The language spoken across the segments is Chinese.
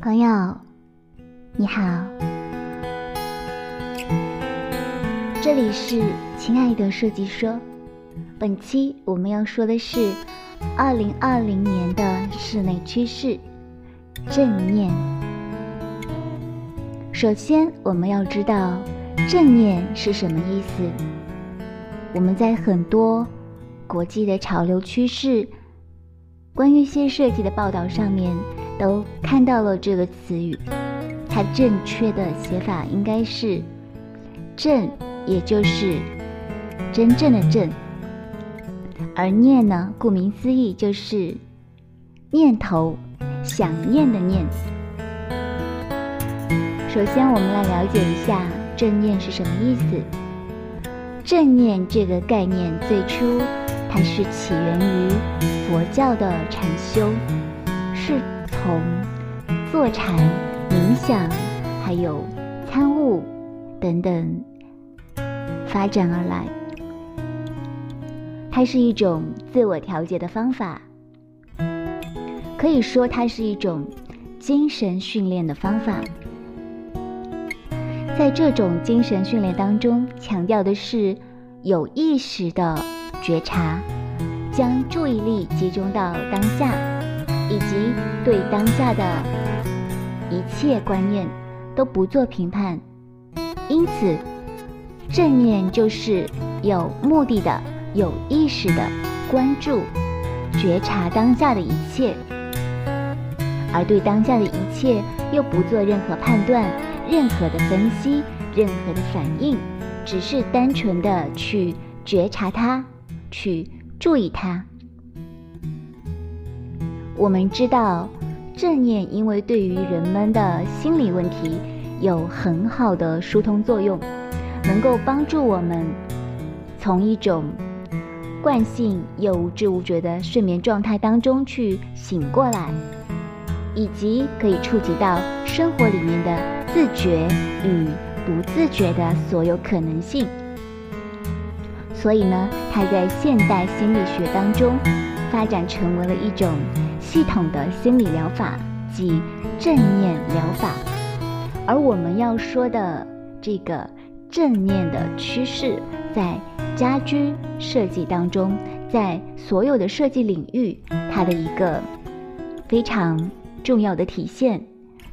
朋友，你好，这里是亲爱的设计说。本期我们要说的是二零二零年的室内趋势——正念。首先，我们要知道正念是什么意思。我们在很多国际的潮流趋势、关于新设计的报道上面。都看到了这个词语，它正确的写法应该是“正”，也就是真正的“正”。而“念”呢，顾名思义就是念头、想念的“念”。首先，我们来了解一下正念是什么意思。正念这个概念最初它是起源于佛教的禅修，是。从坐禅、冥想，还有参悟等等发展而来，它是一种自我调节的方法，可以说它是一种精神训练的方法。在这种精神训练当中，强调的是有意识的觉察，将注意力集中到当下。以及对当下的一切观念都不做评判，因此正念就是有目的的、有意识的关注、觉察当下的一切，而对当下的一切又不做任何判断、任何的分析、任何的反应，只是单纯的去觉察它，去注意它。我们知道，正念因为对于人们的心理问题有很好的疏通作用，能够帮助我们从一种惯性又无知无觉的睡眠状态当中去醒过来，以及可以触及到生活里面的自觉与不自觉的所有可能性。所以呢，它在现代心理学当中发展成为了一种。系统的心理疗法即正念疗法，而我们要说的这个正念的趋势，在家居设计当中，在所有的设计领域，它的一个非常重要的体现，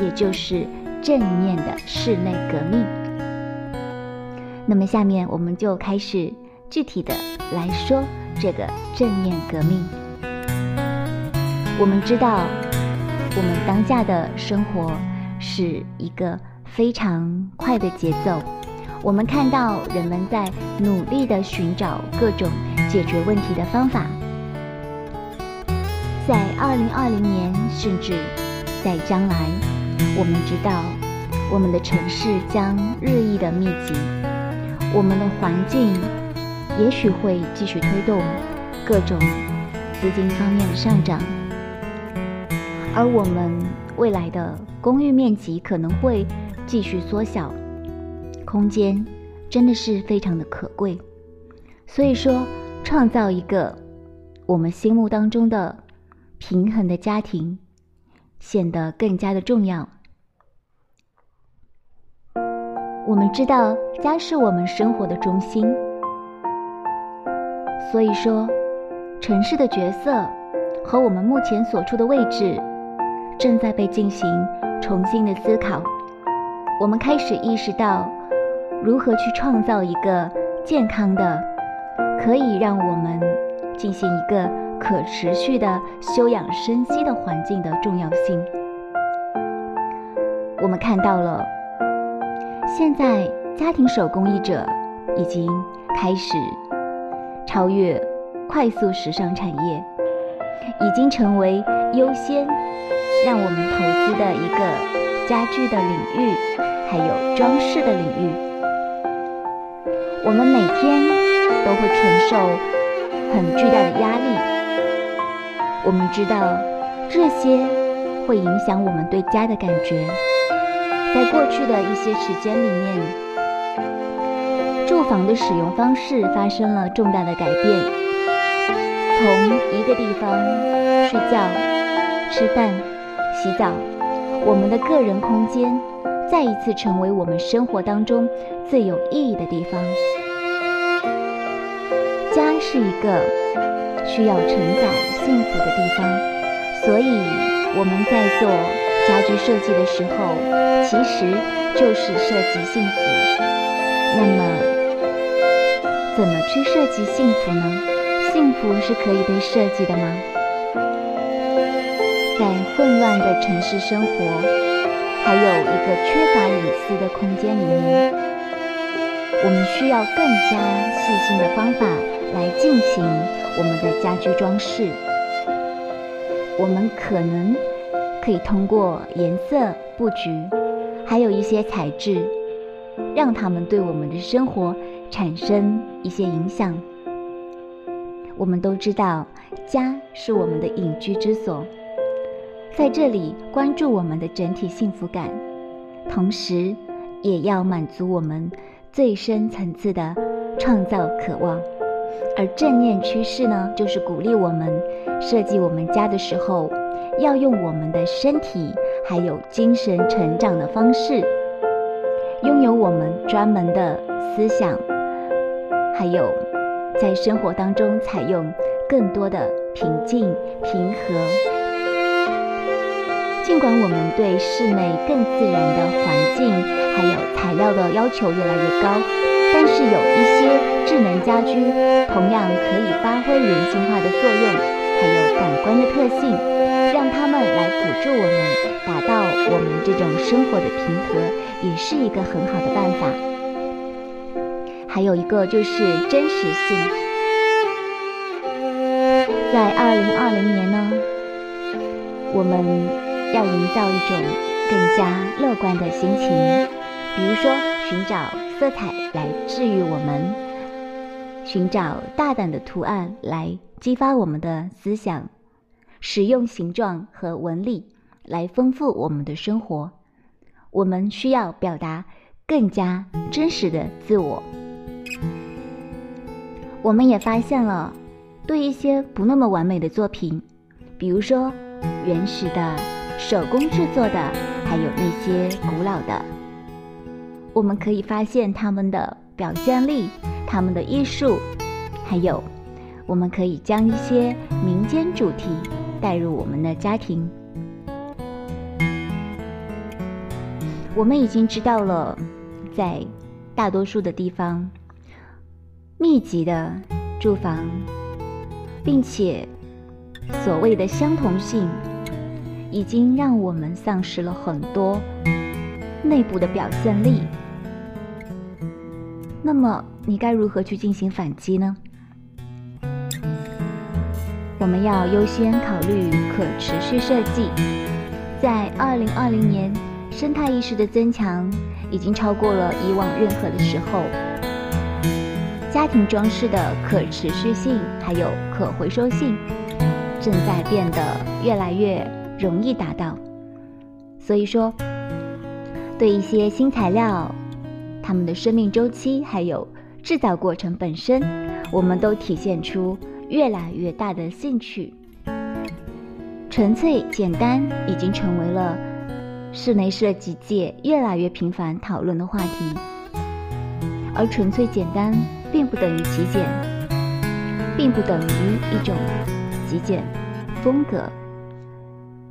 也就是正念的室内革命。那么，下面我们就开始具体的来说这个正念革命。我们知道，我们当下的生活是一个非常快的节奏。我们看到人们在努力的寻找各种解决问题的方法。在二零二零年，甚至在将来，我们知道我们的城市将日益的密集，我们的环境也许会继续推动各种资金方面的上涨。而我们未来的公寓面积可能会继续缩小，空间真的是非常的可贵，所以说创造一个我们心目当中的平衡的家庭显得更加的重要。我们知道家是我们生活的中心，所以说城市的角色和我们目前所处的位置。正在被进行重新的思考，我们开始意识到如何去创造一个健康的、可以让我们进行一个可持续的休养生息的环境的重要性。我们看到了，现在家庭手工艺者已经开始超越快速时尚产业，已经成为优先。让我们投资的一个家居的领域，还有装饰的领域，我们每天都会承受很巨大的压力。我们知道这些会影响我们对家的感觉。在过去的一些时间里面，住房的使用方式发生了重大的改变，从一个地方睡觉、吃饭。洗澡，我们的个人空间再一次成为我们生活当中最有意义的地方。家是一个需要承载幸福的地方，所以我们在做家居设计的时候，其实就是设计幸福。那么，怎么去设计幸福呢？幸福是可以被设计的吗？在混乱的城市生活，还有一个缺乏隐私的空间里面，我们需要更加细心的方法来进行我们的家居装饰。我们可能可以通过颜色布局，还有一些材质，让他们对我们的生活产生一些影响。我们都知道，家是我们的隐居之所。在这里关注我们的整体幸福感，同时也要满足我们最深层次的创造渴望。而正念趋势呢，就是鼓励我们设计我们家的时候，要用我们的身体还有精神成长的方式，拥有我们专门的思想，还有在生活当中采用更多的平静平和。尽管我们对室内更自然的环境还有材料的要求越来越高，但是有一些智能家居同样可以发挥人性化的作用，还有感官的特性，让他们来辅助我们达到我们这种生活的平和，也是一个很好的办法。还有一个就是真实性，在二零二零年呢，我们。要营造一种更加乐观的心情，比如说寻找色彩来治愈我们，寻找大胆的图案来激发我们的思想，使用形状和纹理来丰富我们的生活。我们需要表达更加真实的自我。我们也发现了，对一些不那么完美的作品，比如说原始的。手工制作的，还有那些古老的，我们可以发现他们的表现力，他们的艺术，还有，我们可以将一些民间主题带入我们的家庭。我们已经知道了，在大多数的地方，密集的住房，并且所谓的相同性。已经让我们丧失了很多内部的表现力。那么，你该如何去进行反击呢？我们要优先考虑可持续设计。在二零二零年，生态意识的增强已经超过了以往任何的时候。家庭装饰的可持续性还有可回收性，正在变得越来越。容易达到，所以说，对一些新材料，它们的生命周期还有制造过程本身，我们都体现出越来越大的兴趣。纯粹简单已经成为了室内设计界越来越频繁讨论的话题，而纯粹简单并不等于极简，并不等于一种极简风格。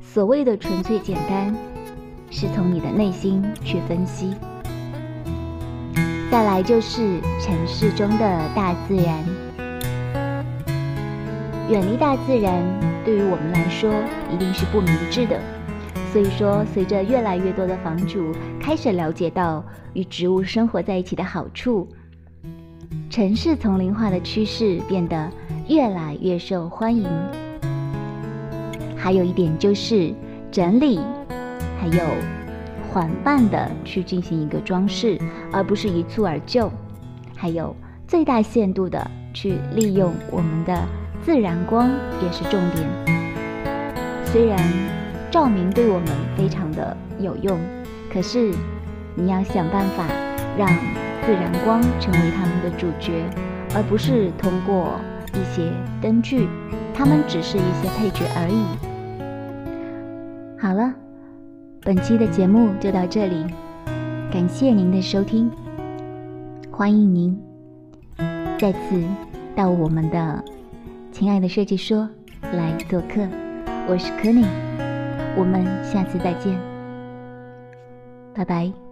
所谓的纯粹简单，是从你的内心去分析。再来就是城市中的大自然，远离大自然对于我们来说一定是不明智的。所以说，随着越来越多的房主开始了解到与植物生活在一起的好处，城市丛林化的趋势变得越来越受欢迎。还有一点就是整理，还有缓慢的去进行一个装饰，而不是一蹴而就。还有最大限度的去利用我们的自然光也是重点。虽然照明对我们非常的有用，可是你要想办法让自然光成为他们的主角，而不是通过一些灯具，它们只是一些配角而已。好了，本期的节目就到这里，感谢您的收听，欢迎您再次到我们的亲爱的设计说来做客。我是柯宁，我们下次再见，拜拜。